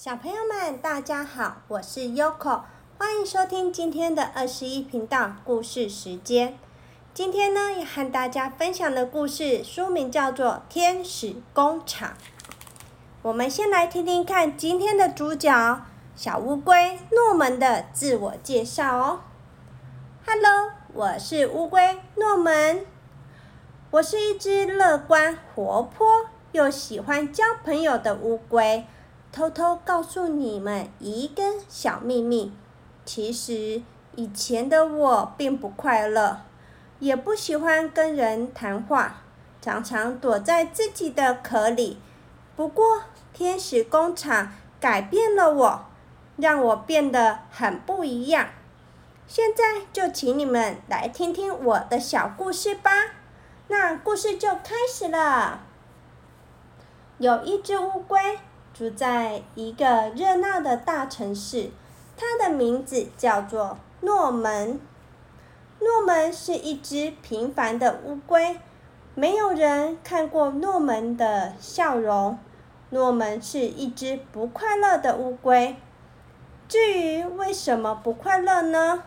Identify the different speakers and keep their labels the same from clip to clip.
Speaker 1: 小朋友们，大家好，我是 Yoko，欢迎收听今天的二十一频道故事时间。今天呢，要和大家分享的故事书名叫做《天使工厂》。我们先来听听看今天的主角小乌龟诺门的自我介绍哦。Hello，我是乌龟诺门，我是一只乐观、活泼又喜欢交朋友的乌龟。偷偷告诉你们一个小秘密，其实以前的我并不快乐，也不喜欢跟人谈话，常常躲在自己的壳里。不过，天使工厂改变了我，让我变得很不一样。现在就请你们来听听我的小故事吧。那故事就开始了。有一只乌龟。住在一个热闹的大城市，它的名字叫做诺门。诺门是一只平凡的乌龟，没有人看过诺门的笑容。诺门是一只不快乐的乌龟。至于为什么不快乐呢？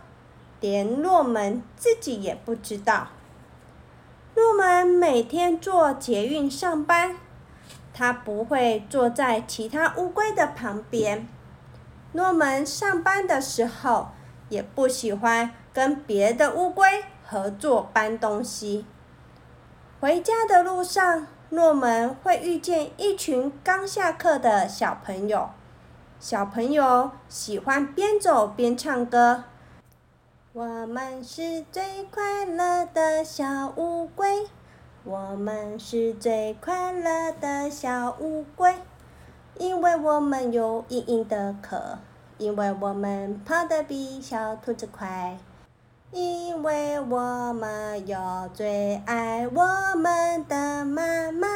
Speaker 1: 连诺门自己也不知道。诺门每天坐捷运上班。他不会坐在其他乌龟的旁边。诺门上班的时候也不喜欢跟别的乌龟合作搬东西。回家的路上，诺门会遇见一群刚下课的小朋友。小朋友喜欢边走边唱歌。我们是最快乐的小乌龟。我们是最快乐的小乌龟，因为我们有硬硬的壳，因为我们跑得比小兔子快，因为我们有最爱我们的妈妈。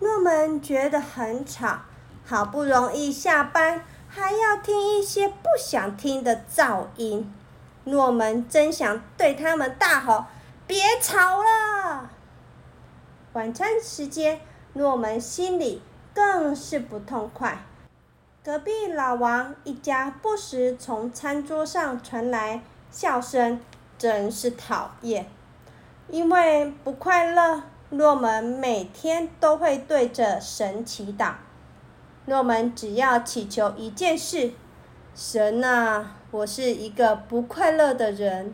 Speaker 1: 诺们觉得很吵，好不容易下班，还要听一些不想听的噪音。诺门真想对他们大吼。别吵了！晚餐时间，诺门心里更是不痛快。隔壁老王一家不时从餐桌上传来笑声，真是讨厌。因为不快乐，诺门每天都会对着神祈祷。诺门只要祈求一件事：神啊，我是一个不快乐的人。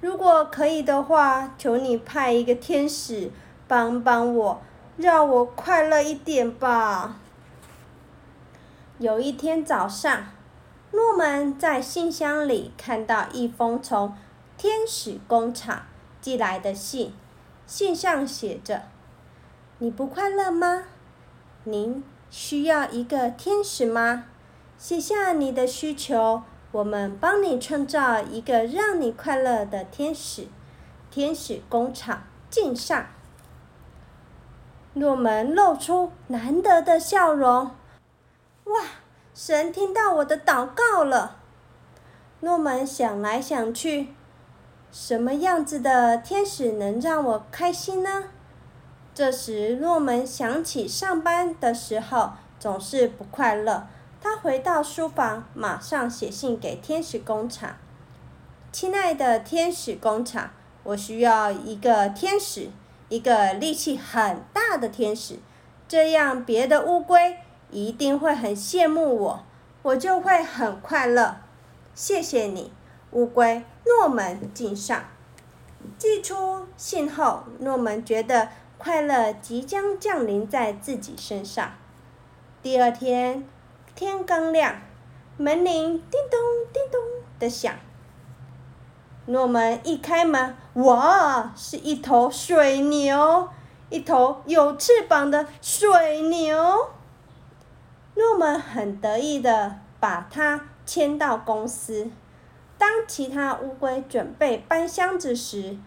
Speaker 1: 如果可以的话，求你派一个天使帮帮我，让我快乐一点吧。有一天早上，诺门在信箱里看到一封从天使工厂寄来的信，信上写着：“你不快乐吗？您需要一个天使吗？写下你的需求。”我们帮你创造一个让你快乐的天使，天使工厂敬上。诺门露出难得的笑容，哇！神听到我的祷告了。诺门想来想去，什么样子的天使能让我开心呢？这时，诺门想起上班的时候总是不快乐。他回到书房，马上写信给天使工厂。亲爱的天使工厂，我需要一个天使，一个力气很大的天使，这样别的乌龟一定会很羡慕我，我就会很快乐。谢谢你，乌龟诺门敬上。寄出信后，诺门觉得快乐即将降临在自己身上。第二天。天刚亮，门铃叮咚叮咚的响。诺门一开门，哇，是一头水牛，一头有翅膀的水牛。诺门很得意的把它牵到公司。当其他乌龟准备搬箱子时，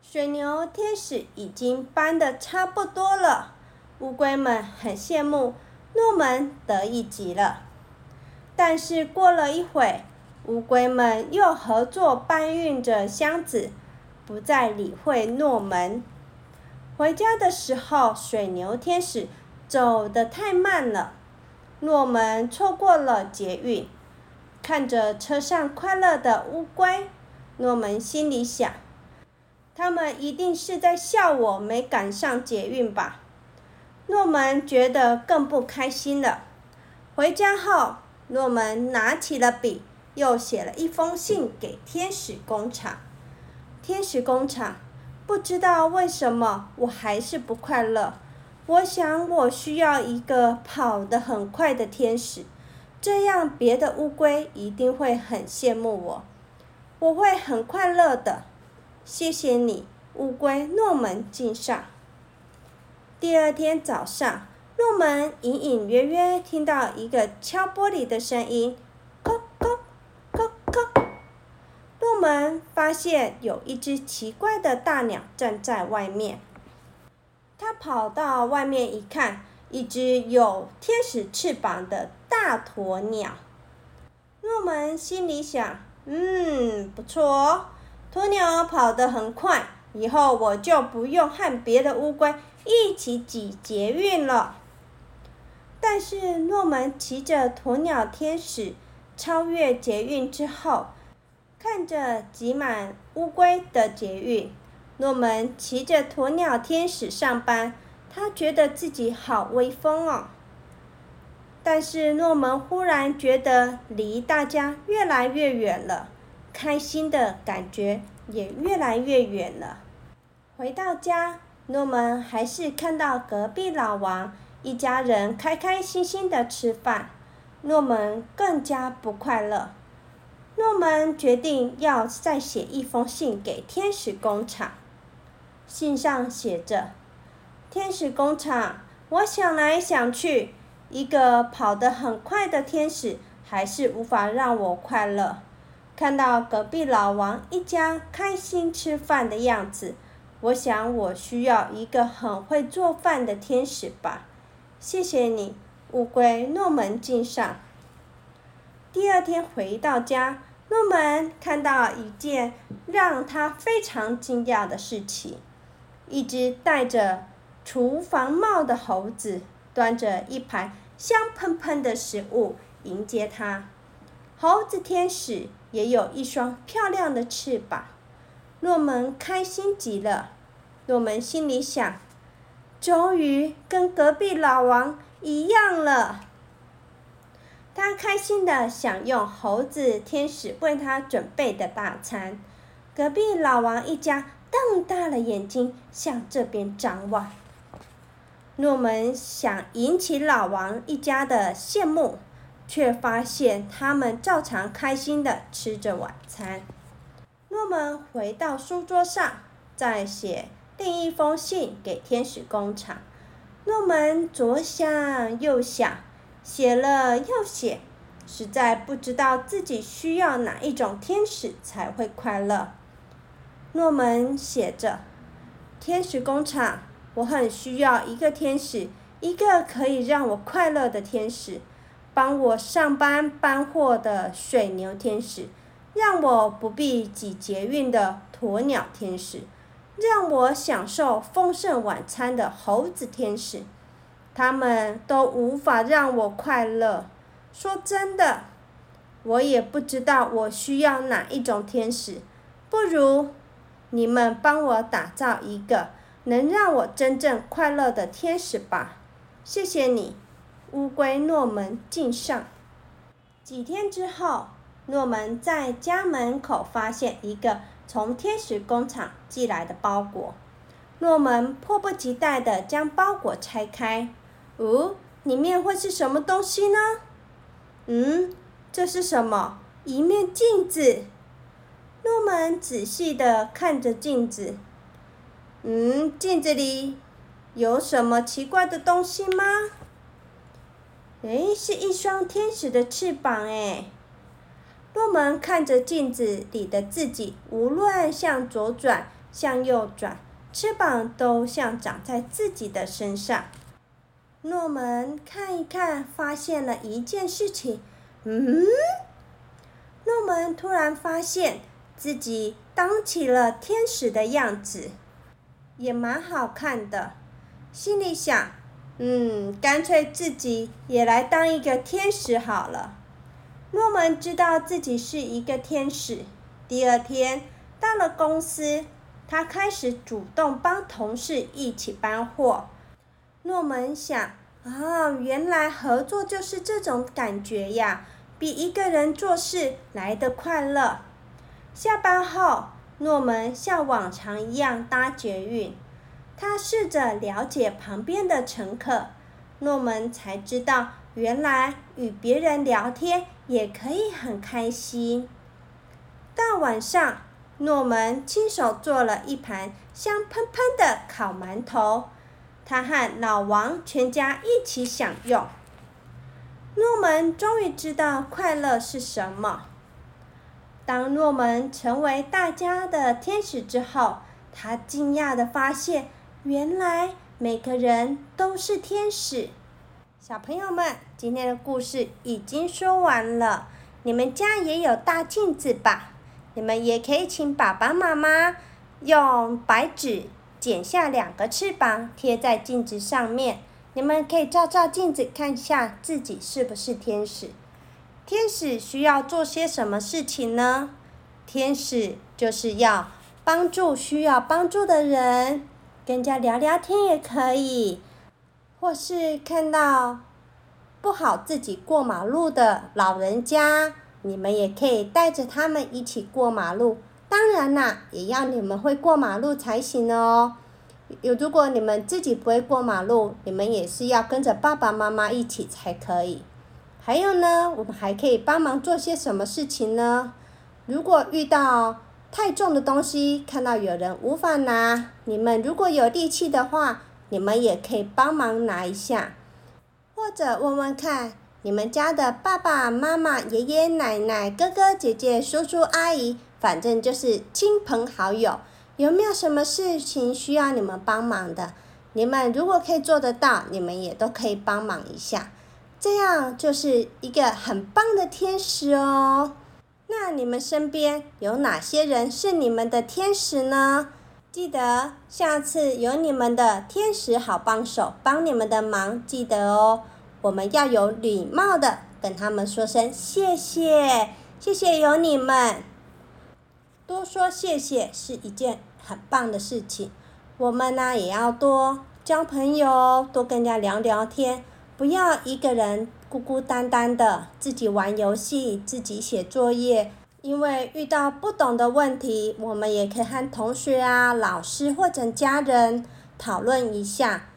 Speaker 1: 水牛天使已经搬的差不多了。乌龟们很羡慕。诺门得意极了，但是过了一会，乌龟们又合作搬运着箱子，不再理会诺门。回家的时候，水牛天使走得太慢了。诺门错过了捷运，看着车上快乐的乌龟，诺门心里想：他们一定是在笑我没赶上捷运吧。诺门觉得更不开心了。回家后，诺门拿起了笔，又写了一封信给天使工厂。天使工厂，不知道为什么我还是不快乐。我想，我需要一个跑得很快的天使，这样别的乌龟一定会很羡慕我，我会很快乐的。谢谢你，乌龟诺门敬上。第二天早上，诺门隐隐约约听到一个敲玻璃的声音，发现有一只奇怪的大鸟站在外面。他跑到外面一看，一只有天使翅膀的大鸵鸟。诺门心里想：“嗯，不错哦，鸵鸟跑得很快，以后我就不用和别的乌龟一起挤捷运了。”但是诺门骑着鸵鸟天使超越捷运之后，看着挤满乌龟的捷运。诺门骑着鸵鸟天使上班，他觉得自己好威风哦。但是诺门忽然觉得离大家越来越远了，开心的感觉也越来越远了。回到家，诺门还是看到隔壁老王一家人开开心心的吃饭，诺门更加不快乐。诺门决定要再写一封信给天使工厂。信上写着：“天使工厂，我想来想去，一个跑得很快的天使还是无法让我快乐。看到隔壁老王一家开心吃饭的样子，我想我需要一个很会做饭的天使吧。谢谢你，乌龟诺门敬上。”第二天回到家，诺门看到一件让他非常惊讶的事情。一只戴着厨房帽的猴子端着一盘香喷喷的食物迎接他。猴子天使也有一双漂亮的翅膀。诺门开心极了。诺门心里想：终于跟隔壁老王一样了。他开心的享用猴子天使为他准备的大餐。隔壁老王一家。瞪大了眼睛向这边张望。诺门想引起老王一家的羡慕，却发现他们照常开心的吃着晚餐。诺门回到书桌上，再写另一封信给天使工厂。诺门左想右想，写了又写，实在不知道自己需要哪一种天使才会快乐。诺门写着：“天使工厂，我很需要一个天使，一个可以让我快乐的天使，帮我上班搬货的水牛天使，让我不必挤捷运的鸵鸟天使，让我享受丰盛晚餐的猴子天使，他们都无法让我快乐。说真的，我也不知道我需要哪一种天使，不如……”你们帮我打造一个能让我真正快乐的天使吧，谢谢你，乌龟诺门敬上。几天之后，诺门在家门口发现一个从天使工厂寄来的包裹，诺门迫不及待地将包裹拆开。哦，里面会是什么东西呢？嗯，这是什么？一面镜子。诺门仔细的看着镜子，嗯，镜子里有什么奇怪的东西吗？诶，是一双天使的翅膀诶。诺门看着镜子里的自己，无论向左转、向右转，翅膀都像长在自己的身上。诺门看一看，发现了一件事情，嗯，诺门突然发现。自己当起了天使的样子，也蛮好看的。心里想，嗯，干脆自己也来当一个天使好了。诺门知道自己是一个天使。第二天到了公司，他开始主动帮同事一起搬货。诺门想：啊，原来合作就是这种感觉呀，比一个人做事来得快乐。下班后，诺门像往常一样搭捷运。他试着了解旁边的乘客，诺门才知道，原来与别人聊天也可以很开心。到晚上，诺门亲手做了一盘香喷喷的烤馒头，他和老王全家一起享用。诺门终于知道快乐是什么。当诺门成为大家的天使之后，他惊讶的发现。原来每个人都是天使，小朋友们，今天的故事已经说完了。你们家也有大镜子吧？你们也可以请爸爸妈妈用白纸剪下两个翅膀贴在镜子上面。你们可以照照镜子，看一下自己是不是天使。天使需要做些什么事情呢？天使就是要帮助需要帮助的人。跟人家聊聊天也可以，或是看到不好自己过马路的老人家，你们也可以带着他们一起过马路。当然啦，也要你们会过马路才行哦。有如果你们自己不会过马路，你们也是要跟着爸爸妈妈一起才可以。还有呢，我们还可以帮忙做些什么事情呢？如果遇到太重的东西，看到有人无法拿，你们如果有力气的话，你们也可以帮忙拿一下，或者问问看你们家的爸爸妈妈、爷爷奶奶、哥哥姐姐、叔叔阿姨，反正就是亲朋好友，有没有什么事情需要你们帮忙的？你们如果可以做得到，你们也都可以帮忙一下，这样就是一个很棒的天使哦。那你们身边有哪些人是你们的天使呢？记得下次有你们的天使好帮手帮你们的忙，记得哦。我们要有礼貌的跟他们说声谢谢，谢谢有你们。多说谢谢是一件很棒的事情。我们呢也要多交朋友，多跟人家聊聊天，不要一个人。孤孤单单的自己玩游戏，自己写作业。因为遇到不懂的问题，我们也可以和同学啊、老师或者家人讨论一下。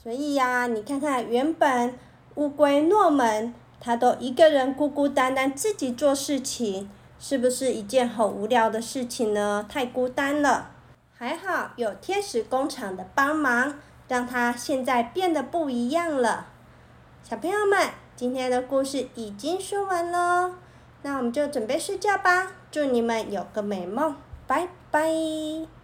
Speaker 1: 所以呀，你看看，原本乌龟诺门，他都一个人孤孤单单自己做事情，是不是一件很无聊的事情呢？太孤单了。还好有天使工厂的帮忙，让他现在变得不一样了。小朋友们。今天的故事已经说完喽，那我们就准备睡觉吧。祝你们有个美梦，拜拜。